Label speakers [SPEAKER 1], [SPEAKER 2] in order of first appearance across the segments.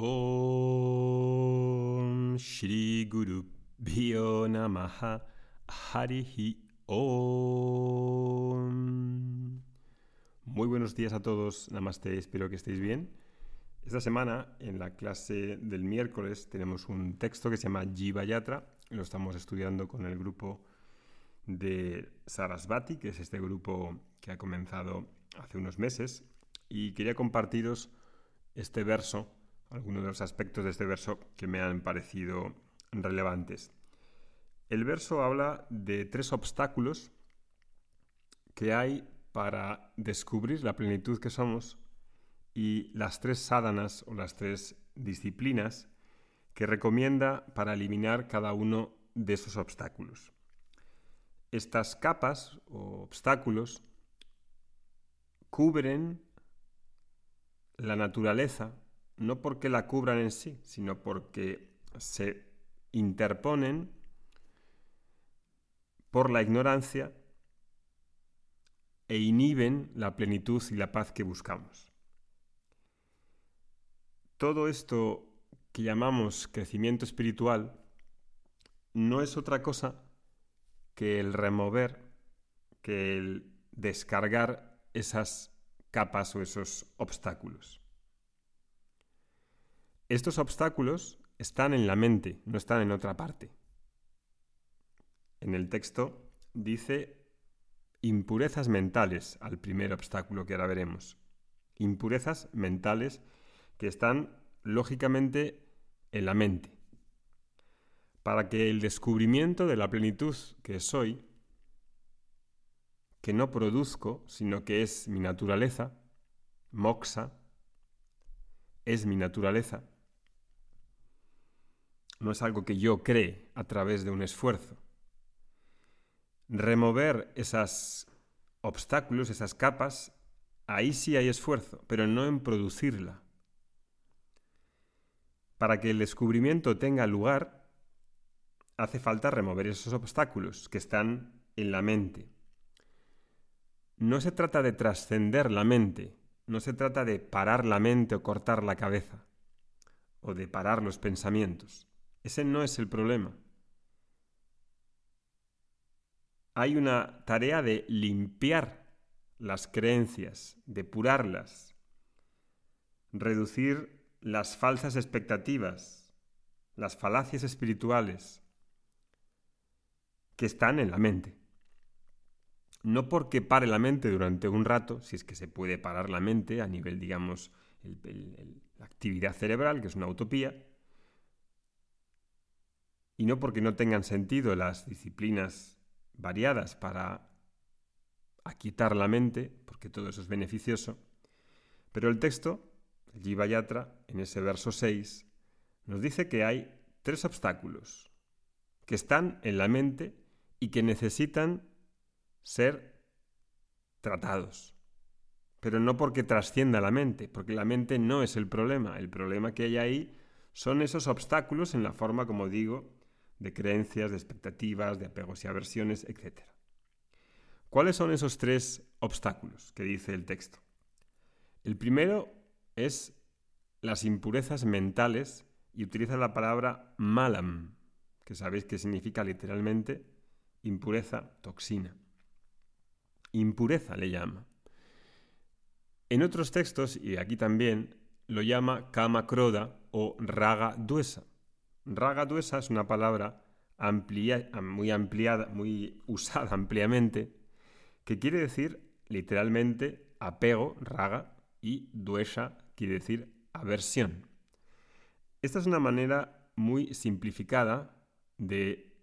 [SPEAKER 1] Om Shri Guru Bhyo Namaha Harihi Om. Muy buenos días a todos, Namaste, espero que estéis bien. Esta semana, en la clase del miércoles, tenemos un texto que se llama Jiva Yatra. Lo estamos estudiando con el grupo de Sarasvati, que es este grupo que ha comenzado hace unos meses. Y quería compartiros este verso algunos de los aspectos de este verso que me han parecido relevantes. El verso habla de tres obstáculos que hay para descubrir la plenitud que somos y las tres sádanas o las tres disciplinas que recomienda para eliminar cada uno de esos obstáculos. Estas capas o obstáculos cubren la naturaleza no porque la cubran en sí, sino porque se interponen por la ignorancia e inhiben la plenitud y la paz que buscamos. Todo esto que llamamos crecimiento espiritual no es otra cosa que el remover, que el descargar esas capas o esos obstáculos. Estos obstáculos están en la mente, no están en otra parte. En el texto dice impurezas mentales al primer obstáculo que ahora veremos. Impurezas mentales que están lógicamente en la mente. Para que el descubrimiento de la plenitud que soy, que no produzco, sino que es mi naturaleza, moxa, es mi naturaleza, no es algo que yo cree a través de un esfuerzo. Remover esos obstáculos, esas capas, ahí sí hay esfuerzo, pero no en producirla. Para que el descubrimiento tenga lugar, hace falta remover esos obstáculos que están en la mente. No se trata de trascender la mente, no se trata de parar la mente o cortar la cabeza, o de parar los pensamientos. Ese no es el problema. Hay una tarea de limpiar las creencias, depurarlas, reducir las falsas expectativas, las falacias espirituales que están en la mente. No porque pare la mente durante un rato, si es que se puede parar la mente a nivel, digamos, la actividad cerebral, que es una utopía, y no porque no tengan sentido las disciplinas variadas para aquietar la mente, porque todo eso es beneficioso, pero el texto, el Jivayatra, en ese verso 6, nos dice que hay tres obstáculos que están en la mente y que necesitan ser tratados. Pero no porque trascienda la mente, porque la mente no es el problema. El problema que hay ahí son esos obstáculos en la forma, como digo, de creencias, de expectativas, de apegos y aversiones, etc. ¿Cuáles son esos tres obstáculos que dice el texto? El primero es las impurezas mentales y utiliza la palabra malam, que sabéis que significa literalmente impureza, toxina. Impureza le llama. En otros textos, y aquí también, lo llama kama kroda o raga duesa. Raga duesa es una palabra muy ampliada, muy usada ampliamente, que quiere decir literalmente apego, raga, y duesa quiere decir aversión. Esta es una manera muy simplificada de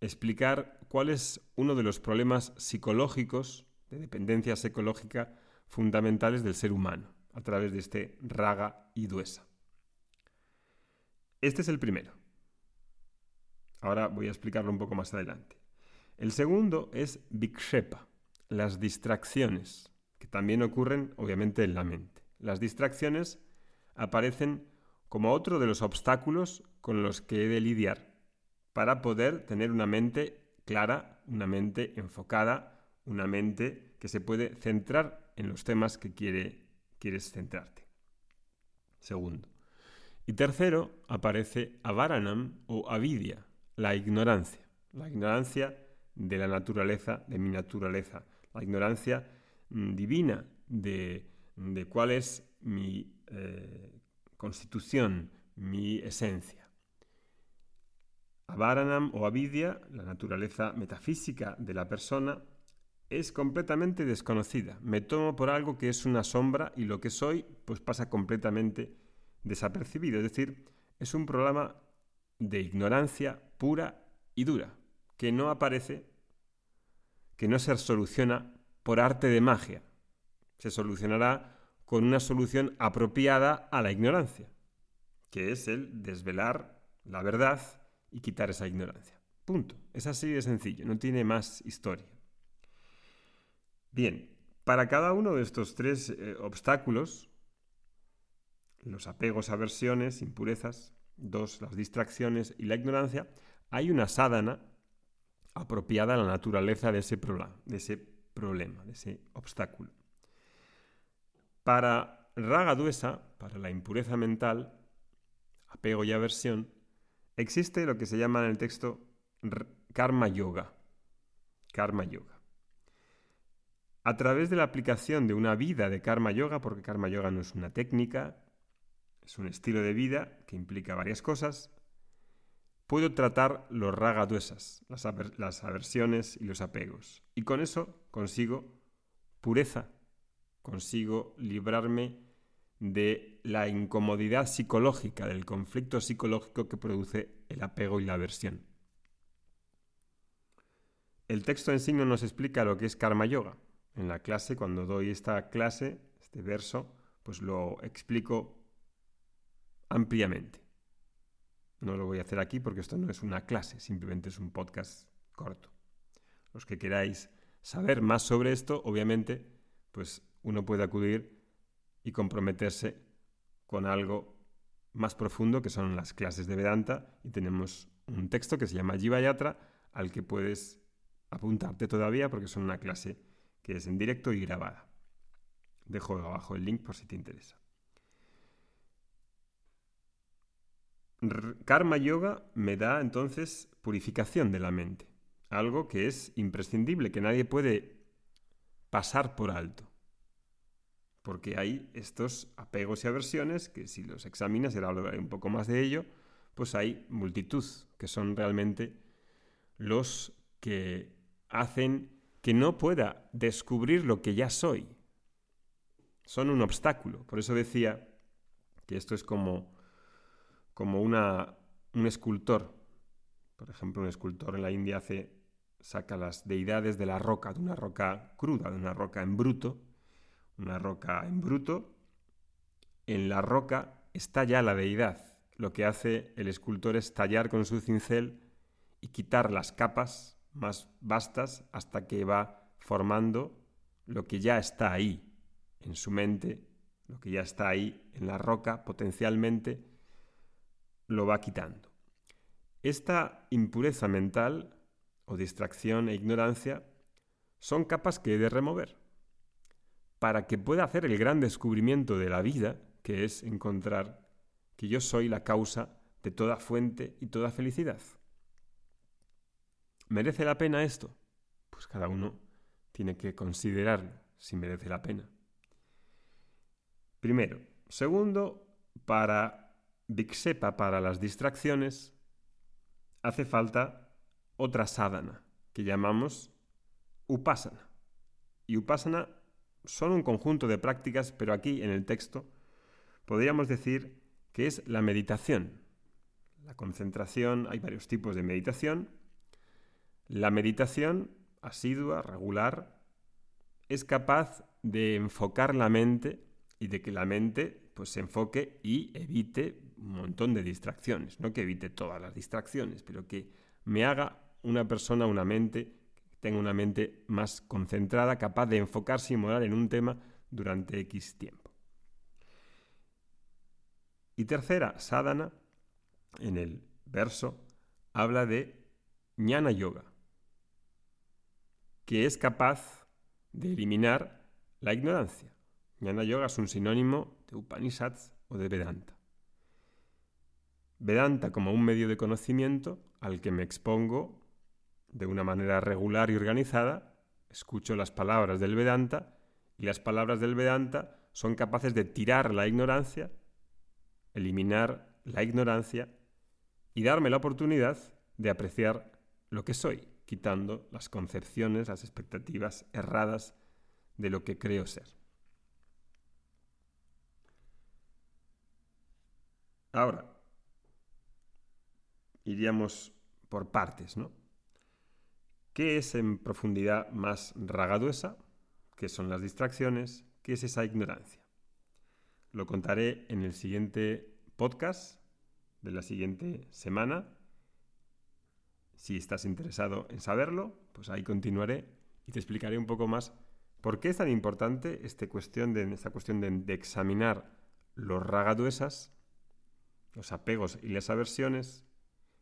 [SPEAKER 1] explicar cuál es uno de los problemas psicológicos, de dependencia psicológica, fundamentales del ser humano, a través de este raga y duesa. Este es el primero. Ahora voy a explicarlo un poco más adelante. El segundo es vikshepa, las distracciones, que también ocurren obviamente en la mente. Las distracciones aparecen como otro de los obstáculos con los que he de lidiar para poder tener una mente clara, una mente enfocada, una mente que se puede centrar en los temas que quiere, quieres centrarte. Segundo. Y tercero, aparece avaranam o avidia, la ignorancia. La ignorancia de la naturaleza, de mi naturaleza. La ignorancia mm, divina de, cuál es mi eh, constitución, mi esencia. Avaranam o avidia, la naturaleza metafísica de la persona, es completamente desconocida. Me tomo por algo que es una sombra y lo que soy pues pasa completamente desapercibido. Es decir, es un problema de ignorancia pura y dura, que no aparece, que no se soluciona por arte de magia. Se solucionará con una solución apropiada a la ignorancia, que es el desvelar la verdad y quitar esa ignorancia. Punto. Es así de sencillo, no tiene más historia. Bien, para cada uno de estos tres eh, obstáculos, los apegos, aversiones, impurezas, dos, las distracciones y la ignorancia, hay una sádana apropiada a la naturaleza de ese, problema, de ese problema, de ese obstáculo. Para Raga Duesa, para la impureza mental, apego y aversión, existe lo que se llama en el texto karma yoga. Karma yoga a través de la aplicación de una vida de karma yoga, porque karma yoga no es una técnica, es un estilo de vida que implica varias cosas, puedo tratar los ragaduesas, las, las aversiones y los apegos. Y con eso consigo pureza, consigo librarme de la incomodidad psicológica, del conflicto psicológico que produce el apego y la aversión. El texto en sí no nos explica lo que es karma yoga, en la clase, cuando doy esta clase, este verso, pues lo explico ampliamente. No lo voy a hacer aquí porque esto no es una clase, simplemente es un podcast corto. Los que queráis saber más sobre esto, obviamente, pues uno puede acudir y comprometerse con algo más profundo que son las clases de Vedanta y tenemos un texto que se llama Jivayatra al que puedes apuntarte todavía porque son una clase que es en directo y grabada. Dejo abajo el link por si te interesa. Karma Yoga me da entonces purificación de la mente, algo que es imprescindible, que nadie puede pasar por alto, porque hay estos apegos y aversiones que si los examinas, y ahora hablaré un poco más de ello, pues hay multitud, que son realmente los que hacen que no pueda descubrir lo que ya soy. Son un obstáculo. Por eso decía que esto es como, como una, un escultor. Por ejemplo, un escultor en la India hace, saca las deidades de la roca, de una roca cruda, de una roca en bruto. Una roca en bruto. En la roca está ya la deidad. Lo que hace el escultor es tallar con su cincel y quitar las capas más vastas hasta que va formando lo que ya está ahí en su mente, lo que ya está ahí en la roca potencialmente, lo va quitando. Esta impureza mental o distracción e ignorancia son capas que he de remover para que pueda hacer el gran descubrimiento de la vida, que es encontrar que yo soy la causa de toda fuente y toda felicidad. ¿Merece la pena esto? Pues cada uno tiene que considerarlo si merece la pena. Primero. Segundo, para Vixepa, para las distracciones, hace falta otra sadhana que llamamos upasana. Y upasana son un conjunto de prácticas, pero aquí en el texto podríamos decir que es la meditación. La concentración, hay varios tipos de meditación, la meditación asidua, regular, es capaz de enfocar la mente y de que la mente pues, se enfoque y evite un montón de distracciones. No que evite todas las distracciones, pero que me haga una persona, una mente, que tenga una mente más concentrada, capaz de enfocarse y morar en un tema durante X tiempo. Y tercera, sadhana, en el verso, habla de jnana yoga, que es capaz de eliminar la ignorancia. Jnana Yoga es un sinónimo de Upanishads o de Vedanta. Vedanta como un medio de conocimiento al que me expongo de una manera regular y organizada, escucho las palabras del Vedanta y las palabras del Vedanta son capaces de tirar la ignorancia, eliminar la ignorancia y darme la oportunidad de apreciar lo que soy, quitando las concepciones, las expectativas erradas de lo que creo ser. Ahora, iríamos por partes, ¿no? ¿Qué es en profundidad más ragaduesa? ¿Qué son las distracciones? ¿Qué es esa ignorancia? Lo contaré en el siguiente podcast de la siguiente semana. Si estás interesado en saberlo, pues ahí continuaré y te explicaré un poco más por qué es tan importante esta cuestión de, esta cuestión de, examinar los ragaduesas, los apegos y las aversiones,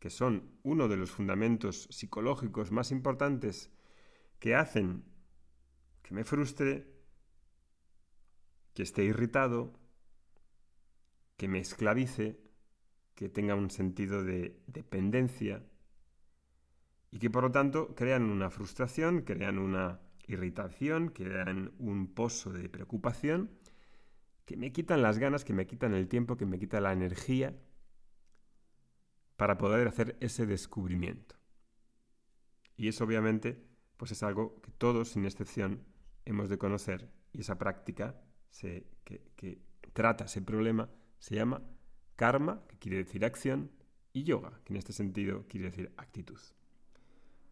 [SPEAKER 1] que son uno de los fundamentos psicológicos más importantes que hacen que me frustre, que esté irritado, que me esclavice, que tenga un sentido de dependencia y que por lo tanto crean una frustración, crean una irritación, crean un pozo de preocupación que me quitan las ganas, que me quitan el tiempo, que me quita la energía para poder hacer ese descubrimiento. Y eso obviamente pues es algo que todos, sin excepción, hemos de conocer y esa práctica que, que trata ese problema se llama karma, que quiere decir acción, y yoga, que en este sentido quiere decir actitud.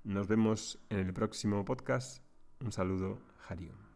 [SPEAKER 1] Nos vemos en el próximo podcast. Un saludo, Hariom.